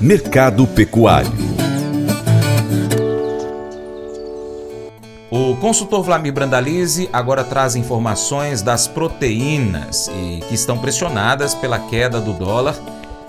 Mercado Pecuário O consultor Vlamir Brandalize agora traz informações das proteínas e que estão pressionadas pela queda do dólar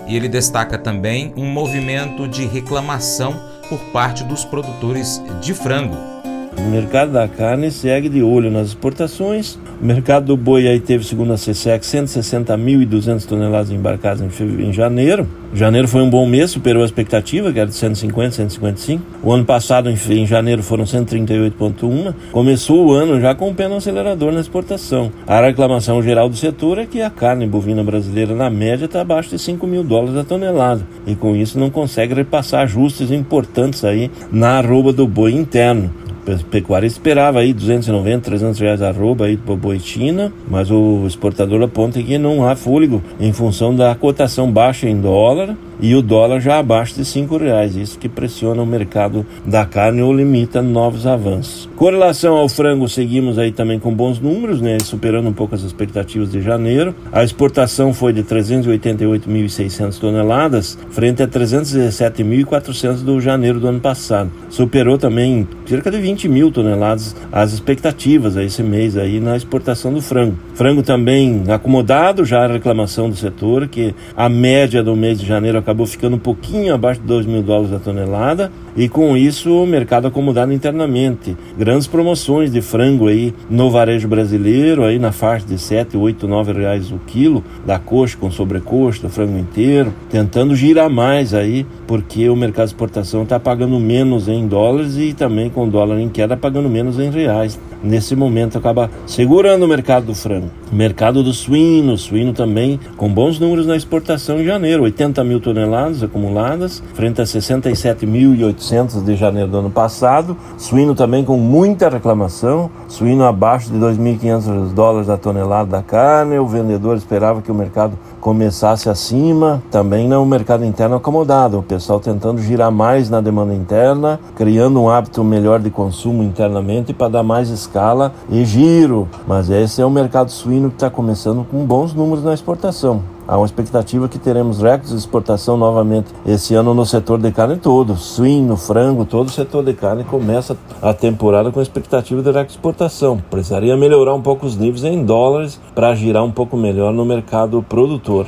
e ele destaca também um movimento de reclamação por parte dos produtores de frango. O mercado da carne segue de olho nas exportações. O mercado do boi aí teve, segundo a CSEC, 160.200 toneladas embarcadas em, em janeiro. Janeiro foi um bom mês, superou a expectativa, que era de 150, 155. O ano passado, em, em janeiro, foram 138,1. Começou o ano já com o pé no acelerador na exportação. A reclamação geral do setor é que a carne bovina brasileira, na média, está abaixo de 5 mil dólares a tonelada. E com isso não consegue repassar ajustes importantes aí na arroba do boi interno pecuária esperava aí 290, 300 reais arroba aí para boitina, mas o exportador aponta que não há fôlego em função da cotação baixa em dólar e o dólar já abaixo de cinco reais, isso que pressiona o mercado da carne ou limita novos avanços. Com relação ao frango, seguimos aí também com bons números, né, superando um pouco as expectativas de janeiro. A exportação foi de 388.600 toneladas, frente a 317.400 do janeiro do ano passado. Superou também cerca de 20 mil toneladas as expectativas a esse mês aí na exportação do frango. Frango também acomodado, já a reclamação do setor, que a média do mês de janeiro acabou ficando um pouquinho abaixo de 2 mil dólares a tonelada e com isso o mercado acomodado internamente. Grandes promoções de frango aí no varejo brasileiro, aí na faixa de 7, 8, 9 reais o quilo, da coxa com sobrecoxa, frango inteiro, tentando girar mais aí, porque o mercado de exportação está pagando menos em dólares e também com dólar em queda pagando menos em reais. Nesse momento acaba segurando o mercado do frango. Mercado do suíno, suíno também com bons números na exportação em janeiro, 80 mil toneladas acumuladas, frente a 67.800 de janeiro do ano passado. Suíno também com muita reclamação, suíno abaixo de 2.500 dólares a tonelada da carne. O vendedor esperava que o mercado começasse acima, também o mercado interno acomodado, o pessoal tentando girar mais na demanda interna, criando um hábito melhor de consumo internamente para dar mais escala e giro. Mas esse é o mercado suíno que está começando com bons números na exportação. Há uma expectativa que teremos recordes de exportação novamente esse ano no setor de carne todo, suíno, frango, todo o setor de carne começa a temporada com expectativa de recorde de exportação. Precisaria melhorar um pouco os níveis em dólares para girar um pouco melhor no mercado produtor.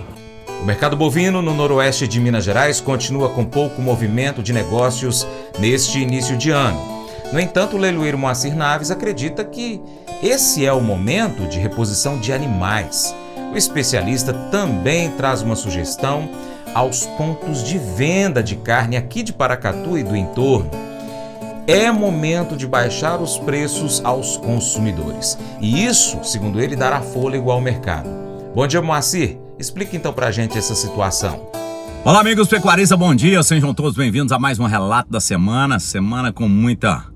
O mercado bovino no noroeste de Minas Gerais continua com pouco movimento de negócios neste início de ano. No entanto, o leiloeiro Moacir Naves acredita que esse é o momento de reposição de animais o especialista também traz uma sugestão aos pontos de venda de carne aqui de Paracatu e do entorno. É momento de baixar os preços aos consumidores. E isso, segundo ele, dará fôlego ao mercado. Bom dia, Moacir. Explique então para a gente essa situação. Olá, amigos pecuaristas, bom dia. Sejam todos bem-vindos a mais um relato da semana. Semana com muita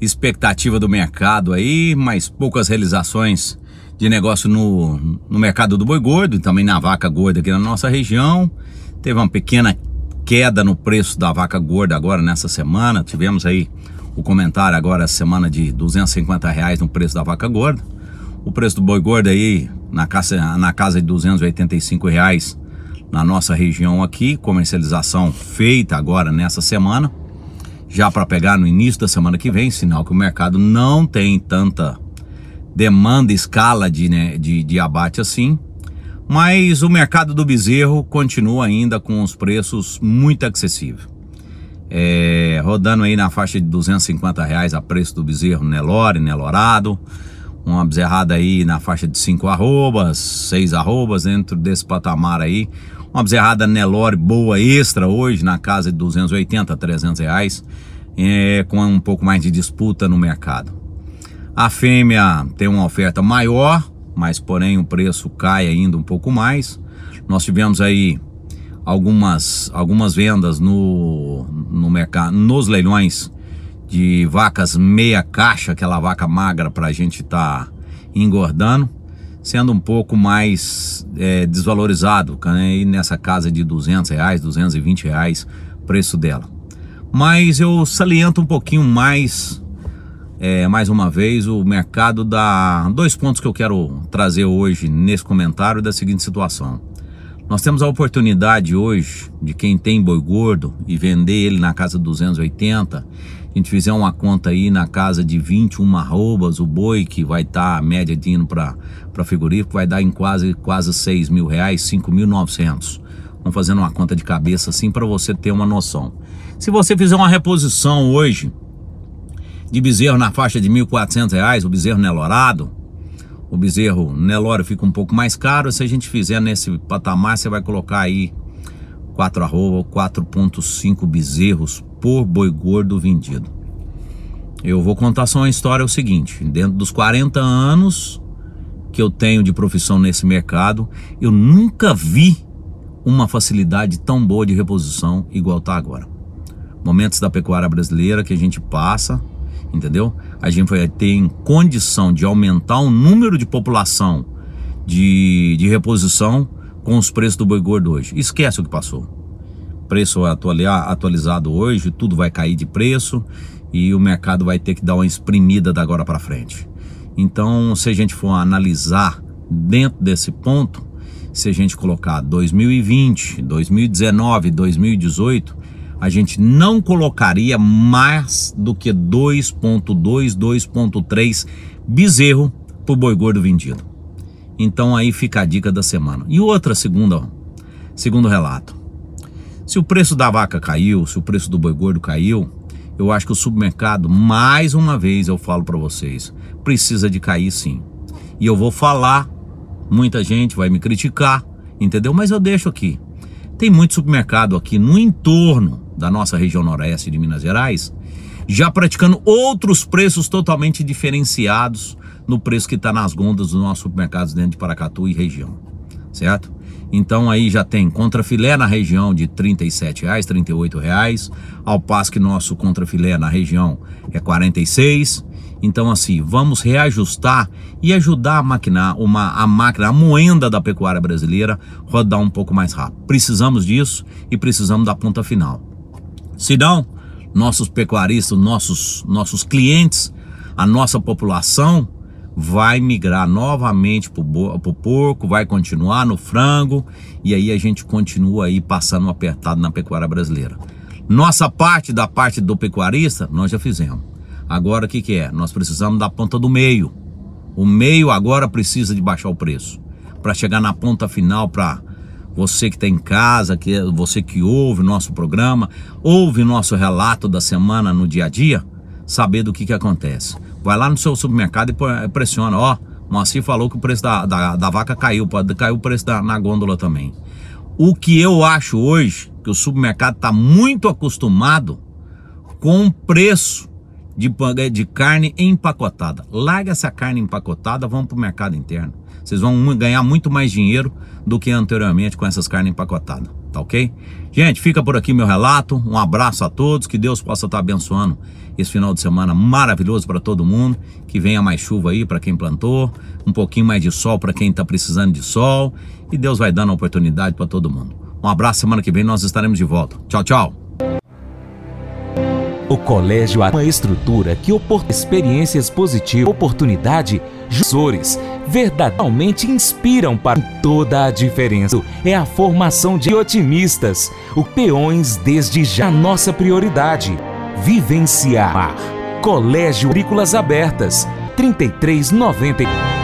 expectativa do mercado aí, mas poucas realizações de negócio no, no mercado do boi gordo e também na vaca gorda aqui na nossa região. Teve uma pequena queda no preço da vaca gorda agora nessa semana. Tivemos aí o comentário agora semana de 250 reais no preço da vaca gorda. O preço do boi gordo aí na casa, na casa de 285 reais na nossa região aqui. Comercialização feita agora nessa semana. Já para pegar no início da semana que vem, sinal que o mercado não tem tanta demanda escala de, né, de, de abate assim, mas o mercado do bezerro continua ainda com os preços muito acessíveis. É, rodando aí na faixa de 250 reais a preço do bezerro Nelore, Nelorado, uma bezerrada aí na faixa de 5 arrobas, 6 arrobas, dentro desse patamar aí, uma bezerrada Nelore boa extra hoje na casa de 280, 300 reais, é, com um pouco mais de disputa no mercado. A fêmea tem uma oferta maior, mas porém o preço cai ainda um pouco mais. Nós tivemos aí algumas, algumas vendas no, no mercado, nos leilões de vacas meia caixa, aquela vaca magra para a gente estar tá engordando, sendo um pouco mais é, desvalorizado, né? nessa casa de 200 reais, 220 reais preço dela. Mas eu saliento um pouquinho mais é, mais uma vez, o mercado dá dois pontos que eu quero trazer hoje nesse comentário da seguinte situação. Nós temos a oportunidade hoje de quem tem boi gordo e vender ele na casa 280. A gente fizer uma conta aí na casa de 21 arrobas, o boi que vai estar tá, média de indo para frigorífico vai dar em quase, quase 6 mil reais, 5.900. Vamos fazendo uma conta de cabeça assim para você ter uma noção. Se você fizer uma reposição hoje de bezerro na faixa de 1.400 reais, o bezerro nelorado, o bezerro Nelore fica um pouco mais caro. Se a gente fizer nesse patamar, você vai colocar aí 4 arroba, 4.5 bezerros por boi gordo vendido. Eu vou contar só uma história é o seguinte, dentro dos 40 anos que eu tenho de profissão nesse mercado, eu nunca vi uma facilidade tão boa de reposição igual está agora. Momentos da pecuária brasileira que a gente passa, entendeu? A gente vai ter condição de aumentar o número de população de, de reposição com os preços do boi gordo hoje. Esquece o que passou. Preço atualizado hoje, tudo vai cair de preço e o mercado vai ter que dar uma exprimida da agora para frente. Então, se a gente for analisar dentro desse ponto, se a gente colocar 2020, 2019, 2018, a gente não colocaria mais do que 2.2, 2.3 bezerro por boi gordo vendido. Então aí fica a dica da semana. E outra segunda, segundo relato. Se o preço da vaca caiu, se o preço do boi gordo caiu, eu acho que o supermercado, mais uma vez eu falo para vocês, precisa de cair sim. E eu vou falar, muita gente vai me criticar, entendeu? Mas eu deixo aqui. Tem muito supermercado aqui no entorno da nossa região noroeste de Minas Gerais, já praticando outros preços totalmente diferenciados no preço que está nas gondas dos nossos supermercados dentro de Paracatu e região, certo? Então aí já tem contrafilé na região de R$ 37,00, R$ 38,00, ao passo que nosso contrafilé na região é R$ 46,00. Então assim, vamos reajustar e ajudar a máquina, uma, a máquina, a moenda da pecuária brasileira rodar um pouco mais rápido. Precisamos disso e precisamos da ponta final. Se não, nossos pecuaristas, nossos, nossos clientes, a nossa população vai migrar novamente para o porco, vai continuar no frango e aí a gente continua aí passando apertado na pecuária brasileira. Nossa parte da parte do pecuarista nós já fizemos. Agora o que, que é? Nós precisamos da ponta do meio. O meio agora precisa de baixar o preço para chegar na ponta final para você que está em casa, que você que ouve o nosso programa, ouve nosso relato da semana no dia a dia, saber do que, que acontece. Vai lá no seu supermercado e pressiona, ó, Moacir falou que o preço da, da, da vaca caiu, cair o preço da, na gôndola também. O que eu acho hoje, que o supermercado está muito acostumado com o preço de, de carne empacotada. Larga essa carne empacotada, vamos para o mercado interno. Vocês vão ganhar muito mais dinheiro do que anteriormente com essas carnes empacotadas, tá ok? Gente, fica por aqui meu relato. Um abraço a todos, que Deus possa estar abençoando esse final de semana maravilhoso para todo mundo. Que venha mais chuva aí para quem plantou, um pouquinho mais de sol para quem está precisando de sol. E Deus vai dando oportunidade para todo mundo. Um abraço, semana que vem nós estaremos de volta. Tchau, tchau. O colégio é uma estrutura que oportuna experiências positivas, oportunidade, jusores, verdadeiramente inspiram para toda a diferença. É a formação de otimistas, o peões desde já nossa prioridade. Vivenciar. Colégio Agrícolas Abertas, 3390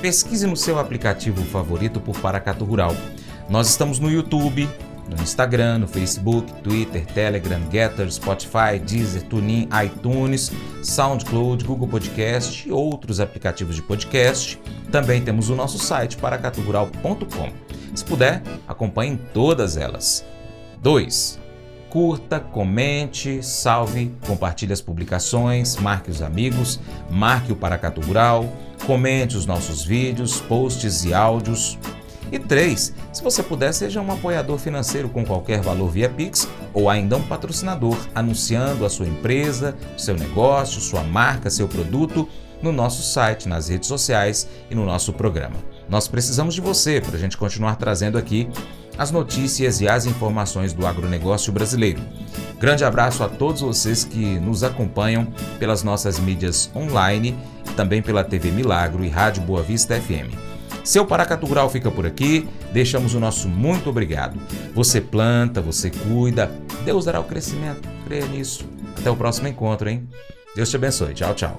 Pesquise no seu aplicativo favorito por Paracatu Rural. Nós estamos no YouTube, no Instagram, no Facebook, Twitter, Telegram, Getter, Spotify, Deezer, TuneIn, iTunes, SoundCloud, Google Podcast e outros aplicativos de podcast. Também temos o nosso site paracaturural.com. Se puder, acompanhe todas elas. 2. Curta, comente, salve, compartilhe as publicações, marque os amigos, marque o Paracatu Rural, comente os nossos vídeos, posts e áudios. E 3. Se você puder, seja um apoiador financeiro com qualquer valor via Pix ou ainda um patrocinador, anunciando a sua empresa, seu negócio, sua marca, seu produto no nosso site, nas redes sociais e no nosso programa. Nós precisamos de você para a gente continuar trazendo aqui as notícias e as informações do agronegócio brasileiro. Grande abraço a todos vocês que nos acompanham pelas nossas mídias online também pela TV Milagro e Rádio Boa Vista FM. Seu Paracatu Rural fica por aqui, deixamos o nosso muito obrigado. Você planta, você cuida, Deus dará o crescimento, creia nisso. Até o próximo encontro, hein? Deus te abençoe. Tchau, tchau.